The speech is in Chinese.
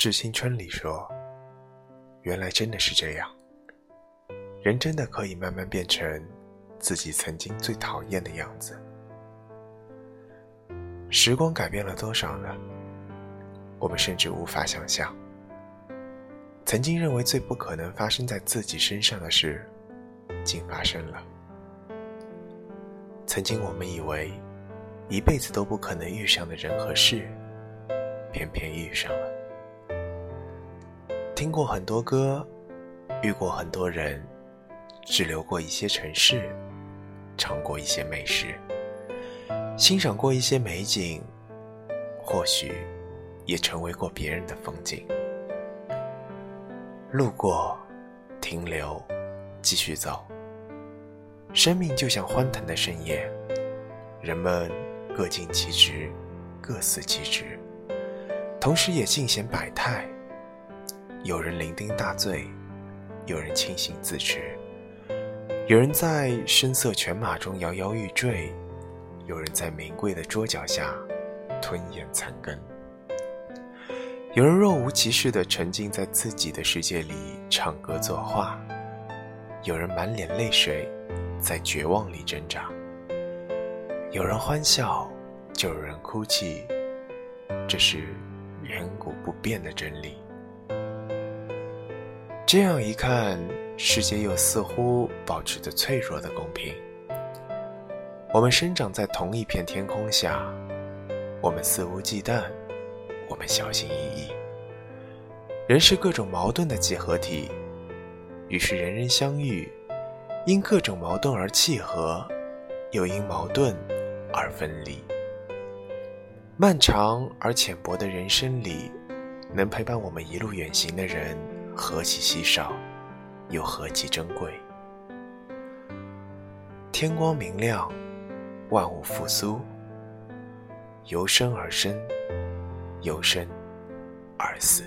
致青春里说：“原来真的是这样，人真的可以慢慢变成自己曾经最讨厌的样子。”时光改变了多少呢？我们甚至无法想象。曾经认为最不可能发生在自己身上的事，竟发生了。曾经我们以为一辈子都不可能遇上的人和事，偏偏遇上了。听过很多歌，遇过很多人，只留过一些城市，尝过一些美食，欣赏过一些美景，或许也成为过别人的风景。路过，停留，继续走。生命就像欢腾的盛宴，人们各尽其职，各司其职，同时也尽显百态。有人酩酊大醉，有人清醒自持，有人在声色犬马中摇摇欲坠，有人在名贵的桌脚下吞咽残羹。有人若无其事地沉浸在自己的世界里唱歌作画，有人满脸泪水，在绝望里挣扎。有人欢笑，就有人哭泣，这是远古不变的真理。这样一看，世界又似乎保持着脆弱的公平。我们生长在同一片天空下，我们肆无忌惮。我们小心翼翼。人是各种矛盾的集合体，于是人人相遇，因各种矛盾而契合，又因矛盾而分离。漫长而浅薄的人生里，能陪伴我们一路远行的人，何其稀少，又何其珍贵。天光明亮，万物复苏，由生而生。由生而死。